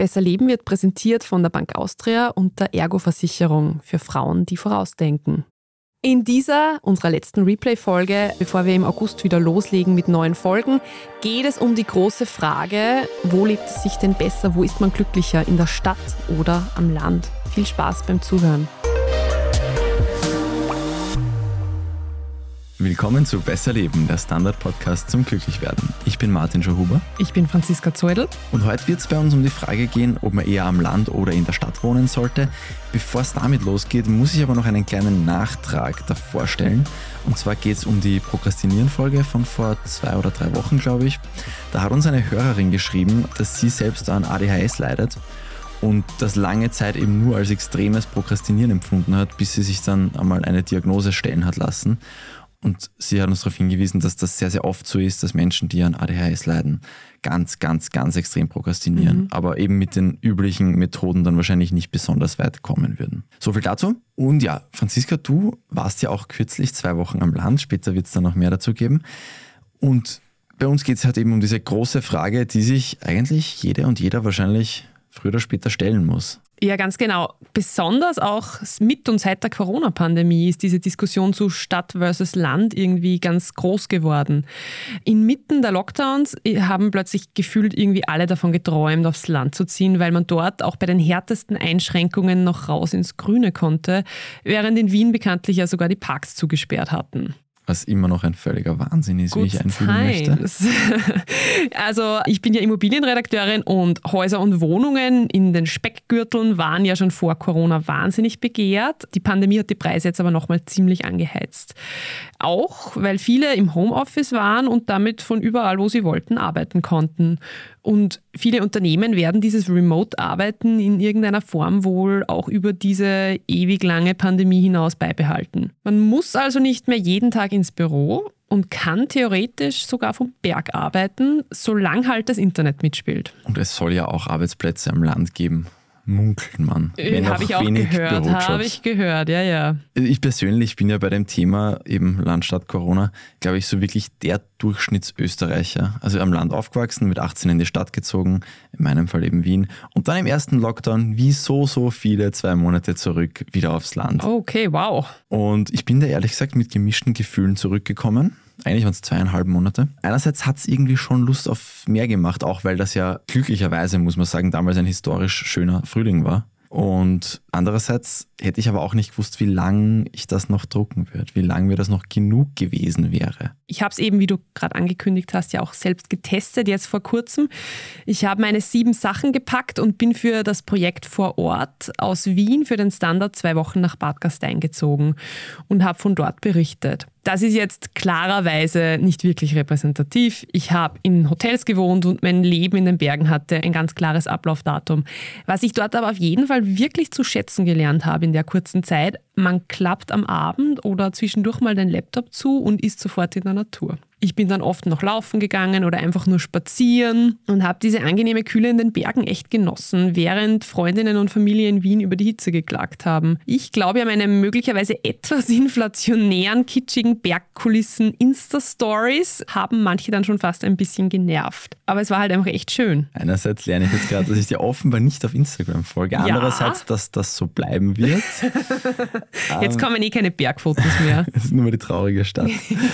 Besser Leben wird präsentiert von der Bank Austria und der Ergo-Versicherung für Frauen, die vorausdenken. In dieser, unserer letzten Replay-Folge, bevor wir im August wieder loslegen mit neuen Folgen, geht es um die große Frage, wo lebt es sich denn besser, wo ist man glücklicher, in der Stadt oder am Land? Viel Spaß beim Zuhören. Willkommen zu Besser Leben, der Standard-Podcast zum Glücklichwerden. Ich bin Martin Schauhuber. Ich bin Franziska Zeudel. Und heute wird es bei uns um die Frage gehen, ob man eher am Land oder in der Stadt wohnen sollte. Bevor es damit losgeht, muss ich aber noch einen kleinen Nachtrag davor stellen. Und zwar geht es um die Prokrastinieren-Folge von vor zwei oder drei Wochen, glaube ich. Da hat uns eine Hörerin geschrieben, dass sie selbst an ADHS leidet und das lange Zeit eben nur als extremes Prokrastinieren empfunden hat, bis sie sich dann einmal eine Diagnose stellen hat lassen. Und sie hat uns darauf hingewiesen, dass das sehr, sehr oft so ist, dass Menschen, die an ADHS leiden, ganz, ganz, ganz extrem prokrastinieren, mhm. aber eben mit den üblichen Methoden dann wahrscheinlich nicht besonders weit kommen würden. So viel dazu. Und ja, Franziska, du warst ja auch kürzlich zwei Wochen am Land, später wird es dann noch mehr dazu geben. Und bei uns geht es halt eben um diese große Frage, die sich eigentlich jede und jeder wahrscheinlich früher oder später stellen muss. Ja, ganz genau. Besonders auch mit und seit der Corona-Pandemie ist diese Diskussion zu Stadt versus Land irgendwie ganz groß geworden. Inmitten der Lockdowns haben plötzlich gefühlt irgendwie alle davon geträumt, aufs Land zu ziehen, weil man dort auch bei den härtesten Einschränkungen noch raus ins Grüne konnte, während in Wien bekanntlich ja sogar die Parks zugesperrt hatten was immer noch ein völliger Wahnsinn ist, Good wie ich einfügen times. möchte. Also ich bin ja Immobilienredakteurin und Häuser und Wohnungen in den Speckgürteln waren ja schon vor Corona wahnsinnig begehrt. Die Pandemie hat die Preise jetzt aber nochmal ziemlich angeheizt. Auch weil viele im Homeoffice waren und damit von überall, wo sie wollten, arbeiten konnten. Und viele Unternehmen werden dieses Remote-Arbeiten in irgendeiner Form wohl auch über diese ewig lange Pandemie hinaus beibehalten. Man muss also nicht mehr jeden Tag ins Büro und kann theoretisch sogar vom Berg arbeiten, solange halt das Internet mitspielt. Und es soll ja auch Arbeitsplätze am Land geben munkelt man. Äh, habe ich auch gehört, habe ich gehört, ja, ja. Ich persönlich bin ja bei dem Thema eben Landstadt Corona, glaube ich, so wirklich der Durchschnittsösterreicher. Also am Land aufgewachsen, mit 18 in die Stadt gezogen, in meinem Fall eben Wien. Und dann im ersten Lockdown, wie so, so viele, zwei Monate zurück, wieder aufs Land. Okay, wow. Und ich bin da ehrlich gesagt mit gemischten Gefühlen zurückgekommen. Eigentlich waren es zweieinhalb Monate. Einerseits hat es irgendwie schon Lust auf mehr gemacht, auch weil das ja glücklicherweise, muss man sagen, damals ein historisch schöner Frühling war. Und andererseits hätte ich aber auch nicht gewusst, wie lange ich das noch drucken würde, wie lange mir das noch genug gewesen wäre. Ich habe es eben, wie du gerade angekündigt hast, ja auch selbst getestet, jetzt vor kurzem. Ich habe meine sieben Sachen gepackt und bin für das Projekt vor Ort aus Wien für den Standard zwei Wochen nach Bad Gastein gezogen und habe von dort berichtet. Das ist jetzt klarerweise nicht wirklich repräsentativ. Ich habe in Hotels gewohnt und mein Leben in den Bergen hatte ein ganz klares Ablaufdatum. Was ich dort aber auf jeden Fall wirklich zu schätzen gelernt habe in der kurzen Zeit, man klappt am Abend oder zwischendurch mal den Laptop zu und ist sofort in der Natur. Ich bin dann oft noch laufen gegangen oder einfach nur spazieren und habe diese angenehme Kühle in den Bergen echt genossen, während Freundinnen und Familie in Wien über die Hitze geklagt haben. Ich glaube, an meine möglicherweise etwas inflationären, kitschigen Bergkulissen Insta-Stories haben manche dann schon fast ein bisschen genervt. Aber es war halt einfach echt schön. Einerseits lerne ich jetzt gerade, dass ich dir offenbar nicht auf Instagram folge. Andererseits, ja. dass das so bleiben wird. Jetzt kommen eh keine Bergfotos mehr. Es ist nur mal die traurige Stadt.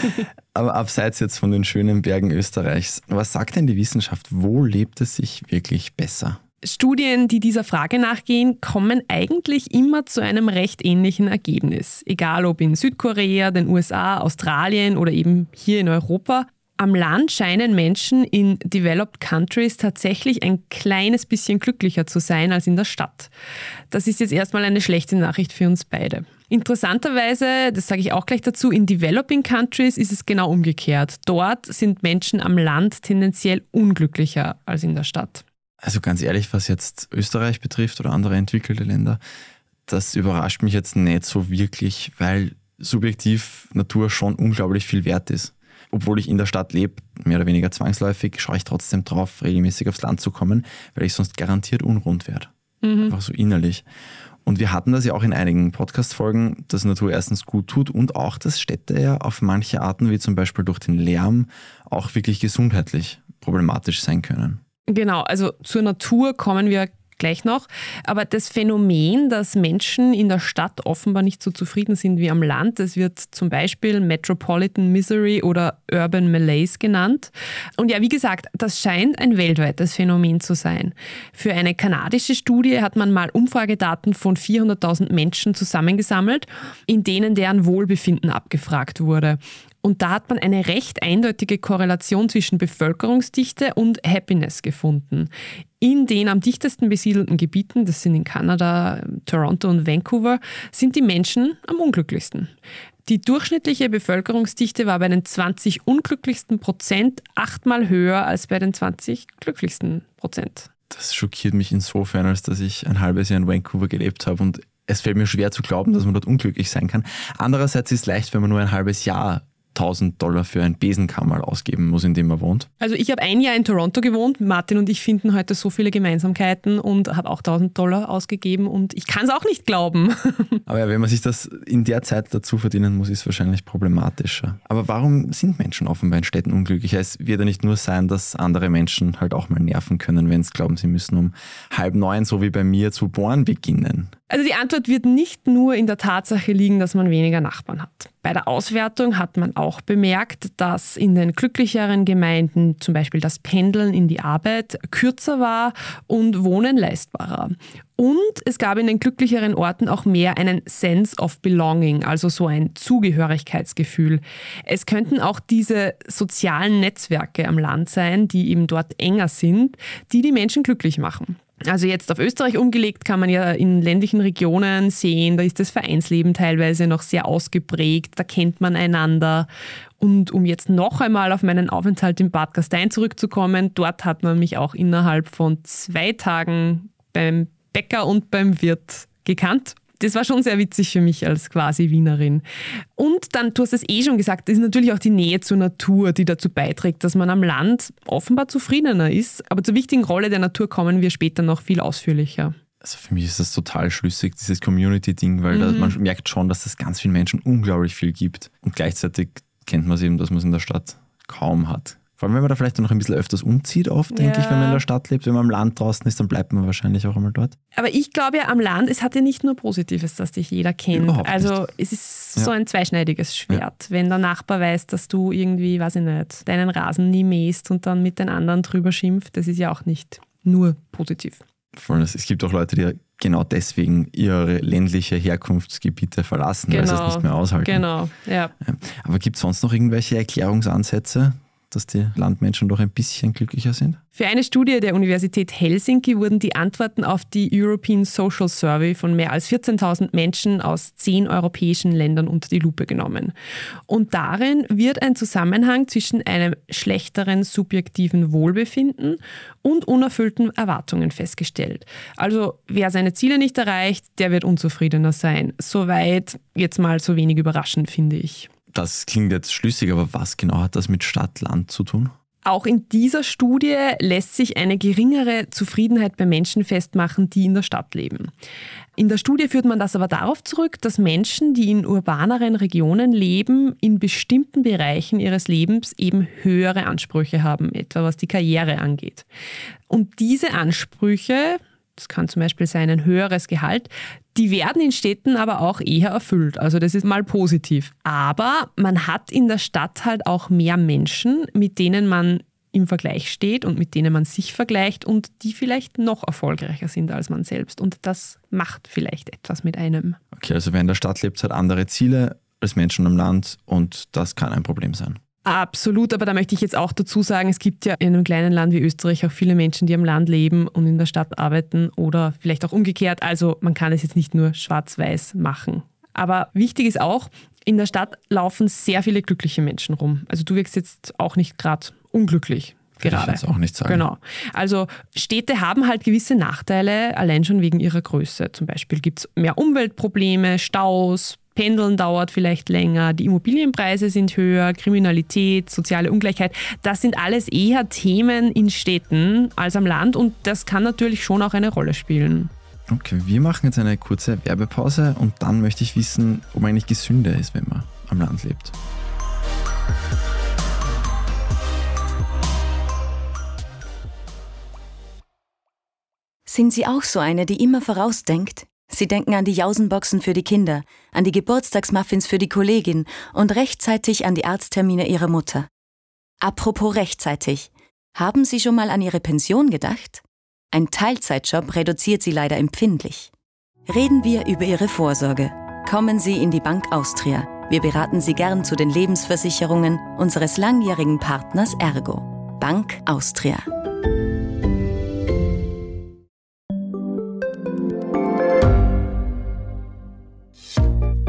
Aber abseits jetzt von den schönen Bergen Österreichs, was sagt denn die Wissenschaft? Wo lebt es sich wirklich besser? Studien, die dieser Frage nachgehen, kommen eigentlich immer zu einem recht ähnlichen Ergebnis. Egal ob in Südkorea, den USA, Australien oder eben hier in Europa. Am Land scheinen Menschen in Developed Countries tatsächlich ein kleines bisschen glücklicher zu sein als in der Stadt. Das ist jetzt erstmal eine schlechte Nachricht für uns beide. Interessanterweise, das sage ich auch gleich dazu, in Developing Countries ist es genau umgekehrt. Dort sind Menschen am Land tendenziell unglücklicher als in der Stadt. Also ganz ehrlich, was jetzt Österreich betrifft oder andere entwickelte Länder, das überrascht mich jetzt nicht so wirklich, weil subjektiv Natur schon unglaublich viel wert ist obwohl ich in der Stadt lebe, mehr oder weniger zwangsläufig, schaue ich trotzdem drauf, regelmäßig aufs Land zu kommen, weil ich sonst garantiert unrund werde. Mhm. Einfach so innerlich. Und wir hatten das ja auch in einigen Podcast-Folgen, dass Natur erstens gut tut und auch, dass Städte ja auf manche Arten, wie zum Beispiel durch den Lärm, auch wirklich gesundheitlich problematisch sein können. Genau, also zur Natur kommen wir gleich noch. Aber das Phänomen, dass Menschen in der Stadt offenbar nicht so zufrieden sind wie am Land, das wird zum Beispiel Metropolitan Misery oder Urban Malaise genannt. Und ja, wie gesagt, das scheint ein weltweites Phänomen zu sein. Für eine kanadische Studie hat man mal Umfragedaten von 400.000 Menschen zusammengesammelt, in denen deren Wohlbefinden abgefragt wurde. Und da hat man eine recht eindeutige Korrelation zwischen Bevölkerungsdichte und Happiness gefunden. In den am dichtesten besiedelten Gebieten, das sind in Kanada, Toronto und Vancouver, sind die Menschen am unglücklichsten. Die durchschnittliche Bevölkerungsdichte war bei den 20 unglücklichsten Prozent achtmal höher als bei den 20 glücklichsten Prozent. Das schockiert mich insofern, als dass ich ein halbes Jahr in Vancouver gelebt habe und es fällt mir schwer zu glauben, dass man dort unglücklich sein kann. Andererseits ist es leicht, wenn man nur ein halbes Jahr 1000 Dollar für ein Besenkammerl ausgeben muss, in dem er wohnt? Also ich habe ein Jahr in Toronto gewohnt. Martin und ich finden heute so viele Gemeinsamkeiten und habe auch 1000 Dollar ausgegeben und ich kann es auch nicht glauben. Aber ja, wenn man sich das in der Zeit dazu verdienen muss, ist es wahrscheinlich problematischer. Aber warum sind Menschen offenbar in Städten unglücklich? Es wird ja nicht nur sein, dass andere Menschen halt auch mal nerven können, wenn sie glauben, sie müssen um halb neun, so wie bei mir, zu bohren beginnen. Also die Antwort wird nicht nur in der Tatsache liegen, dass man weniger Nachbarn hat. Bei der Auswertung hat man auch bemerkt, dass in den glücklicheren Gemeinden zum Beispiel das Pendeln in die Arbeit kürzer war und Wohnen leistbarer. Und es gab in den glücklicheren Orten auch mehr einen Sense of Belonging, also so ein Zugehörigkeitsgefühl. Es könnten auch diese sozialen Netzwerke am Land sein, die eben dort enger sind, die die Menschen glücklich machen. Also jetzt auf Österreich umgelegt kann man ja in ländlichen Regionen sehen, da ist das Vereinsleben teilweise noch sehr ausgeprägt, da kennt man einander. Und um jetzt noch einmal auf meinen Aufenthalt in Bad Gastein zurückzukommen, dort hat man mich auch innerhalb von zwei Tagen beim Bäcker und beim Wirt gekannt das war schon sehr witzig für mich als quasi Wienerin. Und dann, du hast es eh schon gesagt, das ist natürlich auch die Nähe zur Natur, die dazu beiträgt, dass man am Land offenbar zufriedener ist. Aber zur wichtigen Rolle der Natur kommen wir später noch viel ausführlicher. Also für mich ist das total schlüssig, dieses Community-Ding, weil mhm. da, man merkt schon, dass es ganz vielen Menschen unglaublich viel gibt. Und gleichzeitig kennt man es eben, dass man es in der Stadt kaum hat. Vor allem, wenn man da vielleicht noch ein bisschen öfters umzieht, oft, denke ich, wenn man in der Stadt lebt. Wenn man am Land draußen ist, dann bleibt man wahrscheinlich auch einmal dort. Aber ich glaube ja, am Land, es hat ja nicht nur Positives, dass dich jeder kennt. Überhaupt also nicht. es ist ja. so ein zweischneidiges Schwert. Ja. Wenn der Nachbar weiß, dass du irgendwie, weiß ich nicht, deinen Rasen nie mähst und dann mit den anderen drüber schimpft, das ist ja auch nicht nur positiv. Voll, es gibt auch Leute, die genau deswegen ihre ländliche Herkunftsgebiete verlassen, genau. weil sie es genau. nicht mehr aushalten. Genau, ja. Aber gibt es sonst noch irgendwelche Erklärungsansätze, dass die Landmenschen doch ein bisschen glücklicher sind? Für eine Studie der Universität Helsinki wurden die Antworten auf die European Social Survey von mehr als 14.000 Menschen aus zehn europäischen Ländern unter die Lupe genommen. Und darin wird ein Zusammenhang zwischen einem schlechteren subjektiven Wohlbefinden und unerfüllten Erwartungen festgestellt. Also wer seine Ziele nicht erreicht, der wird unzufriedener sein. Soweit jetzt mal so wenig überraschend, finde ich. Das klingt jetzt schlüssig, aber was genau hat das mit Stadt-Land zu tun? Auch in dieser Studie lässt sich eine geringere Zufriedenheit bei Menschen festmachen, die in der Stadt leben. In der Studie führt man das aber darauf zurück, dass Menschen, die in urbaneren Regionen leben, in bestimmten Bereichen ihres Lebens eben höhere Ansprüche haben, etwa was die Karriere angeht. Und diese Ansprüche, das kann zum Beispiel sein ein höheres Gehalt, die werden in Städten aber auch eher erfüllt. Also das ist mal positiv. Aber man hat in der Stadt halt auch mehr Menschen, mit denen man im Vergleich steht und mit denen man sich vergleicht und die vielleicht noch erfolgreicher sind als man selbst. Und das macht vielleicht etwas mit einem. Okay, also wer in der Stadt lebt, hat andere Ziele als Menschen im Land und das kann ein Problem sein. Absolut, aber da möchte ich jetzt auch dazu sagen, es gibt ja in einem kleinen Land wie Österreich auch viele Menschen, die am Land leben und in der Stadt arbeiten oder vielleicht auch umgekehrt. Also man kann es jetzt nicht nur schwarz-weiß machen. Aber wichtig ist auch, in der Stadt laufen sehr viele glückliche Menschen rum. Also du wirkst jetzt auch nicht gerade unglücklich. Gerade. Ich jetzt auch nicht sagen. Genau. Also Städte haben halt gewisse Nachteile, allein schon wegen ihrer Größe. Zum Beispiel gibt es mehr Umweltprobleme, Staus, Pendeln dauert vielleicht länger, die Immobilienpreise sind höher, Kriminalität, soziale Ungleichheit. Das sind alles eher Themen in Städten als am Land und das kann natürlich schon auch eine Rolle spielen. Okay, wir machen jetzt eine kurze Werbepause und dann möchte ich wissen, ob man eigentlich gesünder ist, wenn man am Land lebt. Sind Sie auch so eine, die immer vorausdenkt? Sie denken an die Jausenboxen für die Kinder, an die Geburtstagsmuffins für die Kollegin und rechtzeitig an die Arzttermine Ihrer Mutter. Apropos rechtzeitig. Haben Sie schon mal an Ihre Pension gedacht? Ein Teilzeitjob reduziert Sie leider empfindlich. Reden wir über Ihre Vorsorge. Kommen Sie in die Bank Austria. Wir beraten Sie gern zu den Lebensversicherungen unseres langjährigen Partners Ergo. Bank Austria.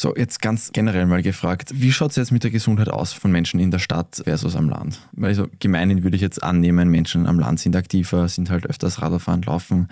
So, jetzt ganz generell mal gefragt, wie schaut es jetzt mit der Gesundheit aus von Menschen in der Stadt versus am Land? Weil so gemeinhin würde ich jetzt annehmen, Menschen am Land sind aktiver, sind halt öfters Radfahren, laufen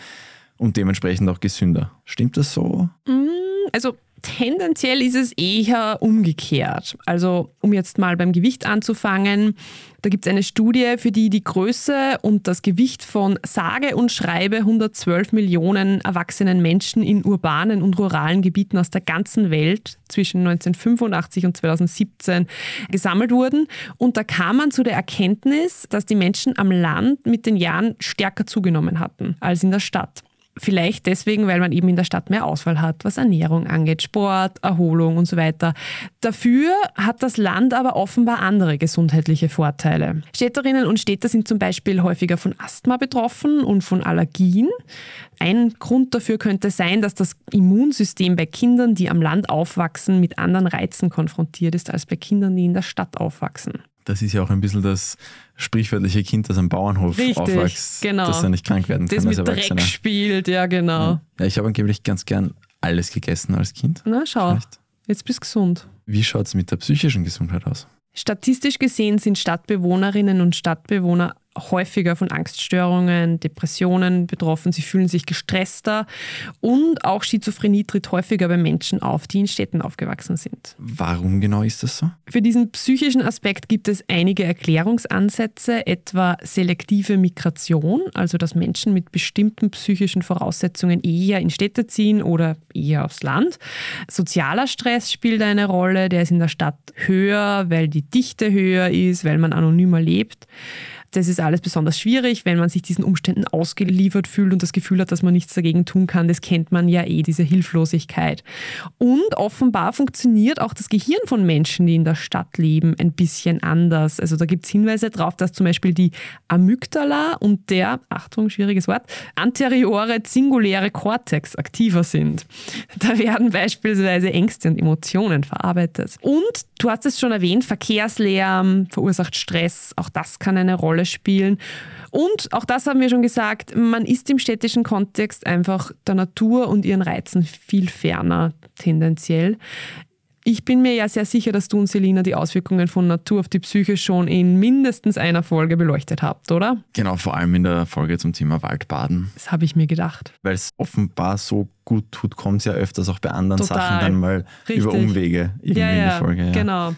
und dementsprechend auch gesünder. Stimmt das so? Mm, also tendenziell ist es eher umgekehrt. Also um jetzt mal beim Gewicht anzufangen, da gibt es eine Studie, für die die Größe und das Gewicht von sage und schreibe 112 Millionen erwachsenen Menschen in urbanen und ruralen Gebieten aus der ganzen Welt zwischen 1985 und 2017 gesammelt wurden. Und da kam man zu der Erkenntnis, dass die Menschen am Land mit den Jahren stärker zugenommen hatten als in der Stadt. Vielleicht deswegen, weil man eben in der Stadt mehr Auswahl hat, was Ernährung angeht, Sport, Erholung und so weiter. Dafür hat das Land aber offenbar andere gesundheitliche Vorteile. Städterinnen und Städter sind zum Beispiel häufiger von Asthma betroffen und von Allergien. Ein Grund dafür könnte sein, dass das Immunsystem bei Kindern, die am Land aufwachsen, mit anderen Reizen konfrontiert ist als bei Kindern, die in der Stadt aufwachsen das ist ja auch ein bisschen das sprichwörtliche Kind, das am Bauernhof Richtig, aufwächst, genau. dass er nicht krank werden das kann. Das mit Dreck spielt, ja genau. Ja, ich habe angeblich ganz gern alles gegessen als Kind. Na schau, Vielleicht. jetzt bist du gesund. Wie schaut es mit der psychischen Gesundheit aus? Statistisch gesehen sind Stadtbewohnerinnen und Stadtbewohner häufiger von Angststörungen, Depressionen betroffen, sie fühlen sich gestresster und auch Schizophrenie tritt häufiger bei Menschen auf, die in Städten aufgewachsen sind. Warum genau ist das so? Für diesen psychischen Aspekt gibt es einige Erklärungsansätze, etwa selektive Migration, also dass Menschen mit bestimmten psychischen Voraussetzungen eher in Städte ziehen oder eher aufs Land. Sozialer Stress spielt eine Rolle, der ist in der Stadt höher, weil die Dichte höher ist, weil man anonymer lebt. Das ist alles besonders schwierig, wenn man sich diesen Umständen ausgeliefert fühlt und das Gefühl hat, dass man nichts dagegen tun kann. Das kennt man ja eh, diese Hilflosigkeit. Und offenbar funktioniert auch das Gehirn von Menschen, die in der Stadt leben, ein bisschen anders. Also da gibt es Hinweise darauf, dass zum Beispiel die Amygdala und der, Achtung, schwieriges Wort, anteriore singuläre Kortex aktiver sind. Da werden beispielsweise Ängste und Emotionen verarbeitet. Und du hast es schon erwähnt, Verkehrslärm verursacht Stress. Auch das kann eine Rolle Rolle spielen. Und auch das haben wir schon gesagt, man ist im städtischen Kontext einfach der Natur und ihren Reizen viel ferner tendenziell. Ich bin mir ja sehr sicher, dass du und Selina die Auswirkungen von Natur auf die Psyche schon in mindestens einer Folge beleuchtet habt, oder? Genau, vor allem in der Folge zum Thema Waldbaden. Das habe ich mir gedacht. Weil es offenbar so gut tut, kommt es ja öfters auch bei anderen Total. Sachen dann mal Richtig. über Umwege irgendwie ja, in die Folge. Ja. Genau.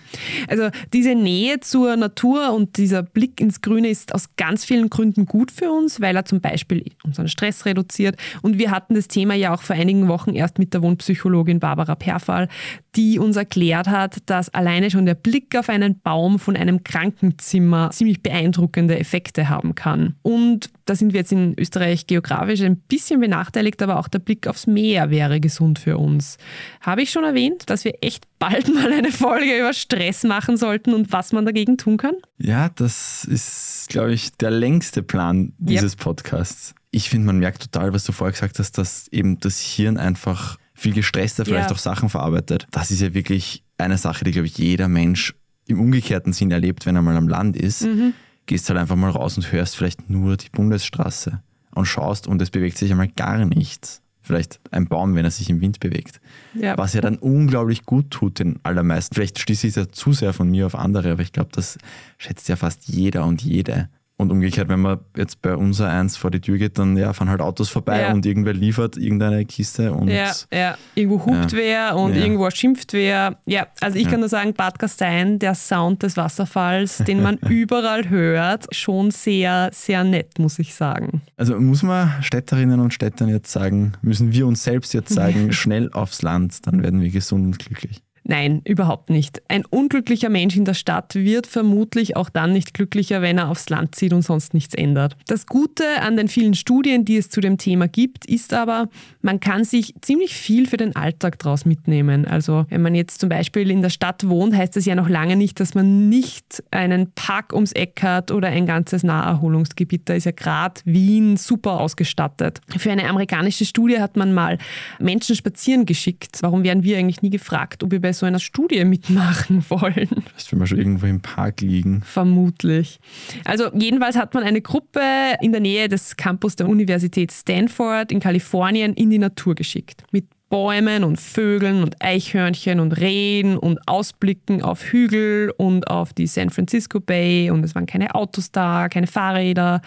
Also diese Nähe zur Natur und dieser Blick ins Grüne ist aus ganz vielen Gründen gut für uns, weil er zum Beispiel unseren Stress reduziert. Und wir hatten das Thema ja auch vor einigen Wochen erst mit der Wohnpsychologin Barbara Perfall, die uns erklärt hat, dass alleine schon der Blick auf einen Baum von einem Krankenzimmer ziemlich beeindruckende Effekte haben kann. Und da sind wir jetzt in Österreich geografisch ein bisschen benachteiligt, aber auch der Blick aufs Meer wäre gesund für uns. Habe ich schon erwähnt, dass wir echt bald mal eine Folge über Stress machen sollten und was man dagegen tun kann? Ja, das ist, glaube ich, der längste Plan dieses yep. Podcasts. Ich finde, man merkt total, was du vorher gesagt hast, dass eben das Hirn einfach viel gestresster vielleicht ja. auch Sachen verarbeitet. Das ist ja wirklich eine Sache, die, glaube ich, jeder Mensch im umgekehrten Sinn erlebt, wenn er mal am Land ist. Mhm gehst halt einfach mal raus und hörst vielleicht nur die Bundesstraße und schaust und es bewegt sich einmal gar nichts. Vielleicht ein Baum, wenn er sich im Wind bewegt. Ja. Was ja dann unglaublich gut tut den allermeisten. Vielleicht schließe ich es ja zu sehr von mir auf andere, aber ich glaube, das schätzt ja fast jeder und jede. Und umgekehrt, wenn man jetzt bei unser eins vor die Tür geht, dann ja, fahren halt Autos vorbei Ja. und irgendwer liefert irgendeine Kiste und Ja, ja. Irgendwo hupt Ja. wer und irgendwo schimpft wer. Ja, also ich kann nur sagen, Bad Gastein, der Sound des Wasserfalls, den man überall hört, schon sehr, sehr nett, muss ich sagen. Also muss man Städterinnen und Städtern jetzt sagen, müssen wir uns selbst jetzt sagen, schnell aufs Land, dann werden wir gesund und glücklich. Nein, überhaupt nicht. Ein unglücklicher Mensch in der Stadt wird vermutlich auch dann nicht glücklicher, wenn er aufs Land zieht und sonst nichts ändert. Das Gute an den vielen Studien, die es zu dem Thema gibt, ist aber, man kann sich ziemlich viel für den Alltag daraus mitnehmen. Also wenn man jetzt zum Beispiel in der Stadt wohnt, heißt das ja noch lange nicht, dass man nicht einen Park ums Eck hat oder ein ganzes Naherholungsgebiet. Da ist ja gerade Wien super ausgestattet. Für eine amerikanische Studie hat man mal Menschen spazieren geschickt. Warum werden wir eigentlich nie gefragt, ob wir bei so einer Studie mitmachen wollen? Vielleicht, wenn wir schon irgendwo im Park liegen. Vermutlich. Also jedenfalls hat man eine Gruppe in der Nähe des Campus der Universität Stanford in Kalifornien in die Natur geschickt. Mit Bäumen und Vögeln und Eichhörnchen und Rehen und Ausblicken auf Hügel und auf die San Francisco Bay und es waren keine Autos da, keine Fahrräder.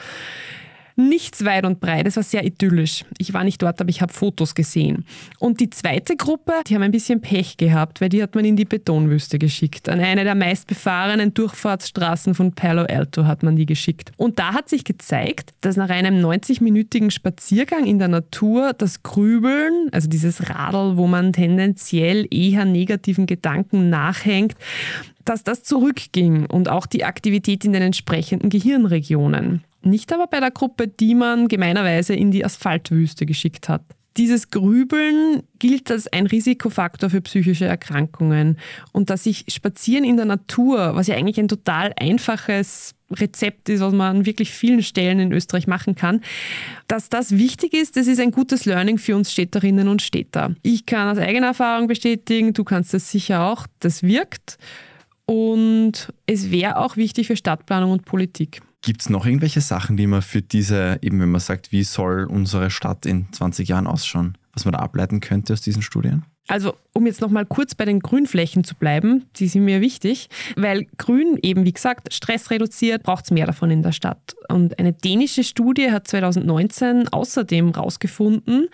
Nichts weit und breit, es war sehr idyllisch. Ich war nicht dort, aber ich habe Fotos gesehen. Und die zweite Gruppe, die haben ein bisschen Pech gehabt, weil die hat man in die Betonwüste geschickt. An eine der meistbefahrenen Durchfahrtsstraßen von Palo Alto hat man die geschickt. Und da hat sich gezeigt, dass nach einem 90-minütigen Spaziergang in der Natur das Grübeln, also dieses Radl, wo man tendenziell eher negativen Gedanken nachhängt, dass das zurückging und auch die Aktivität in den entsprechenden Gehirnregionen. Nicht aber bei der Gruppe, die man gemeinerweise in die Asphaltwüste geschickt hat. Dieses Grübeln gilt als ein Risikofaktor für psychische Erkrankungen und dass sich Spazieren in der Natur, was ja eigentlich ein total einfaches Rezept ist, was man an wirklich vielen Stellen in Österreich machen kann, dass das wichtig ist, das ist ein gutes Learning für uns Städterinnen und Städter. Ich kann aus eigener Erfahrung bestätigen, du kannst das sicher auch, das wirkt und es wäre auch wichtig für Stadtplanung und Politik. Gibt es noch irgendwelche Sachen, die man für diese, eben wenn man sagt, wie soll unsere Stadt in 20 Jahren ausschauen, was man da ableiten könnte aus diesen Studien? Also, um jetzt nochmal kurz bei den Grünflächen zu bleiben, die sind mir wichtig, weil Grün eben, wie gesagt, Stress reduziert, braucht es mehr davon in der Stadt. Und eine dänische Studie hat 2019 außerdem herausgefunden,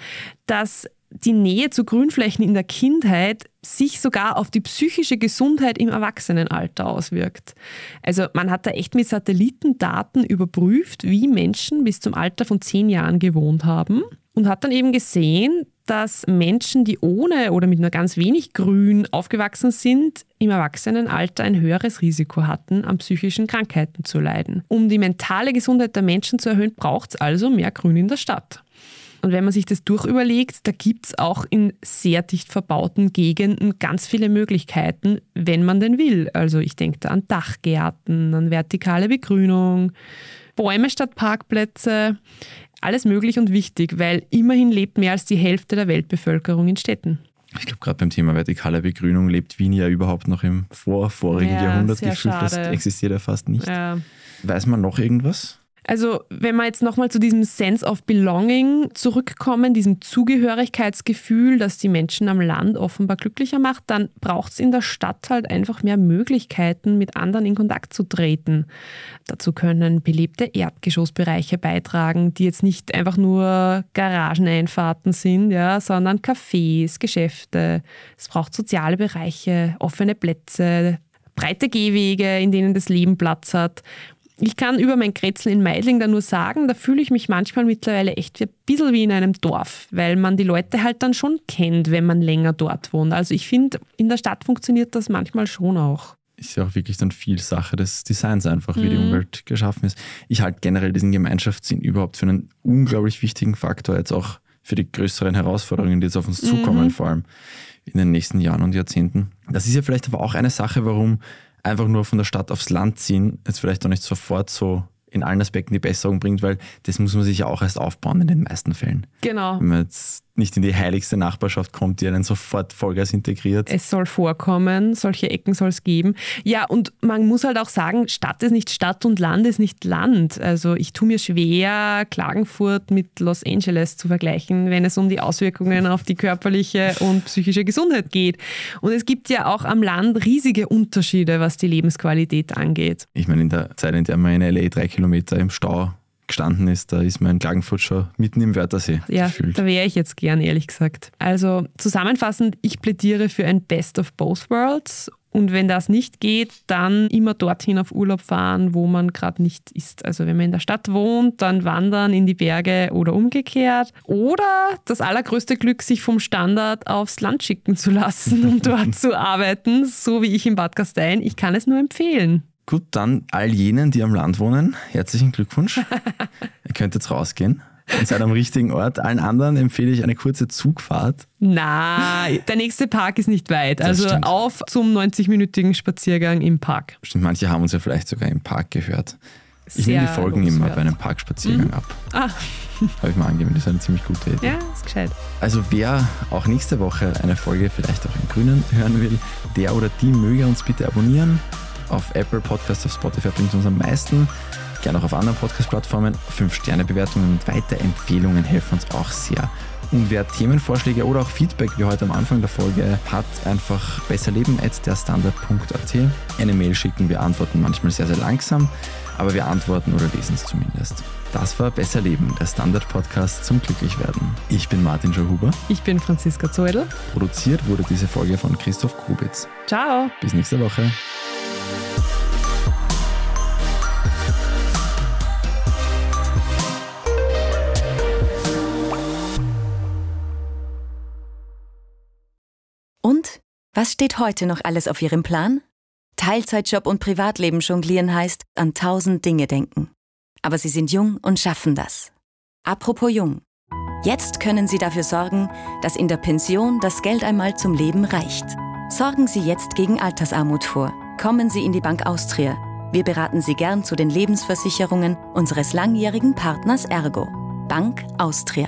dass die Nähe zu Grünflächen in der Kindheit sich sogar auf die psychische Gesundheit im Erwachsenenalter auswirkt. Also man hat da echt mit Satellitendaten überprüft, wie Menschen bis zum Alter von zehn Jahren gewohnt haben und hat dann eben gesehen, dass Menschen, die ohne oder mit nur ganz wenig Grün aufgewachsen sind, im Erwachsenenalter ein höheres Risiko hatten, an psychischen Krankheiten zu leiden. Um die mentale Gesundheit der Menschen zu erhöhen, braucht es also mehr Grün in der Stadt. Und wenn man sich das durchüberlegt, da gibt es auch in sehr dicht verbauten Gegenden ganz viele Möglichkeiten, wenn man denn will. Also ich denke da an Dachgärten, an vertikale Begrünung, Bäume statt Parkplätze. Alles möglich und wichtig, weil immerhin lebt mehr als die Hälfte der Weltbevölkerung in Städten. Ich glaube, gerade beim Thema vertikale Begrünung lebt Wien ja überhaupt noch im vorvorigen Ja, Jahrhundert gefühlt. Das existiert ja fast nicht. Ja. Weiß man noch irgendwas? Also wenn wir jetzt nochmal zu diesem Sense of Belonging zurückkommen, diesem Zugehörigkeitsgefühl, das die Menschen am Land offenbar glücklicher macht, dann braucht es in der Stadt halt einfach mehr Möglichkeiten, mit anderen in Kontakt zu treten. Dazu können belebte Erdgeschossbereiche beitragen, die jetzt nicht einfach nur Garageneinfahrten sind, ja, sondern Cafés, Geschäfte. Es braucht soziale Bereiche, offene Plätze, breite Gehwege, in denen das Leben Platz hat. Ich kann über mein Kretzel in Meidling da nur sagen, da fühle ich mich manchmal mittlerweile echt wie ein bisschen wie in einem Dorf, weil man die Leute halt dann schon kennt, wenn man länger dort wohnt. Also ich finde, in der Stadt funktioniert das manchmal schon auch. Ist ja auch wirklich dann viel Sache des Designs einfach, wie die Mhm. Umwelt geschaffen ist. Ich halte generell diesen Gemeinschaftssinn überhaupt für einen unglaublich wichtigen Faktor, jetzt auch für die größeren Herausforderungen, die jetzt auf uns zukommen, Mhm. vor allem in den nächsten Jahren und Jahrzehnten. Das ist ja vielleicht aber auch eine Sache, warum einfach nur von der Stadt aufs Land ziehen jetzt vielleicht auch nicht sofort so in allen Aspekten die Besserung bringt, weil das muss man sich ja auch erst aufbauen in den meisten Fällen. Genau. Wenn man jetzt nicht in die heiligste Nachbarschaft kommt, die einen sofort Vollgas integriert. Es soll vorkommen, solche Ecken soll es geben. Ja, und man muss halt auch sagen, Stadt ist nicht Stadt und Land ist nicht Land. Also ich tue mir schwer, Klagenfurt mit Los Angeles zu vergleichen, wenn es um die Auswirkungen auf die körperliche und psychische Gesundheit geht. Und es gibt ja auch am Land riesige Unterschiede, was die Lebensqualität angeht. Ich meine, in der Zeit, in der man in LA drei Kilometer im Stau gestanden ist, da ist mein Klagenfurt schon mitten im Wörthersee Ja, gefühlt. da wäre ich jetzt gern, ehrlich gesagt. Also zusammenfassend, ich plädiere für ein Best of Both Worlds. Und wenn das nicht geht, dann immer dorthin auf Urlaub fahren, wo man gerade nicht ist. Also wenn man in der Stadt wohnt, dann wandern in die Berge oder umgekehrt. Oder das allergrößte Glück, sich vom Standard aufs Land schicken zu lassen, um dort zu arbeiten, so wie ich in Bad Gastein. Ich kann es nur empfehlen. Gut, dann all jenen, die am Land wohnen, herzlichen Glückwunsch. Ihr könnt jetzt rausgehen und seid am richtigen Ort. Allen anderen empfehle ich eine kurze Zugfahrt. Na, der nächste Park ist nicht weit. Also stimmt. auf zum 90-minütigen Spaziergang im Park. Stimmt, manche haben uns ja vielleicht sogar im Park gehört. Ich Sehr nehme die Folgen immer lobenswert. bei einem Parkspaziergang ab. Ah, Habe ich mal angegeben, das ist eine ziemlich gute Idee. ja, ist gescheit. Also wer auch nächste Woche eine Folge vielleicht auch im Grünen hören will, der oder die möge uns bitte abonnieren. Auf Apple Podcasts, auf Spotify bringt es uns am meisten. Gerne auch auf anderen Podcast-Plattformen. Fünf-Sterne-Bewertungen und Weiterempfehlungen helfen uns auch sehr. Und wer Themenvorschläge oder auch Feedback wie heute am Anfang der Folge hat, einfach besserleben.derstandard.at eine Mail schicken. Wir antworten manchmal sehr, sehr langsam, aber wir antworten oder lesen es zumindest. Das war Besser Leben, der Standard-Podcast zum Glücklichwerden. Ich bin Martin Schauhuber. Ich bin Franziska Zoedl. Produziert wurde diese Folge von Christoph Grubitz. Ciao. Bis nächste Woche. Was steht heute noch alles auf Ihrem Plan? Teilzeitjob und Privatleben jonglieren heißt an tausend Dinge denken. Aber Sie sind jung und schaffen das. Apropos jung. Jetzt können Sie dafür sorgen, dass in der Pension das Geld einmal zum Leben reicht. Sorgen Sie jetzt gegen Altersarmut vor. Kommen Sie in die Bank Austria. Wir beraten Sie gern zu den Lebensversicherungen unseres langjährigen Partners Ergo. Bank Austria.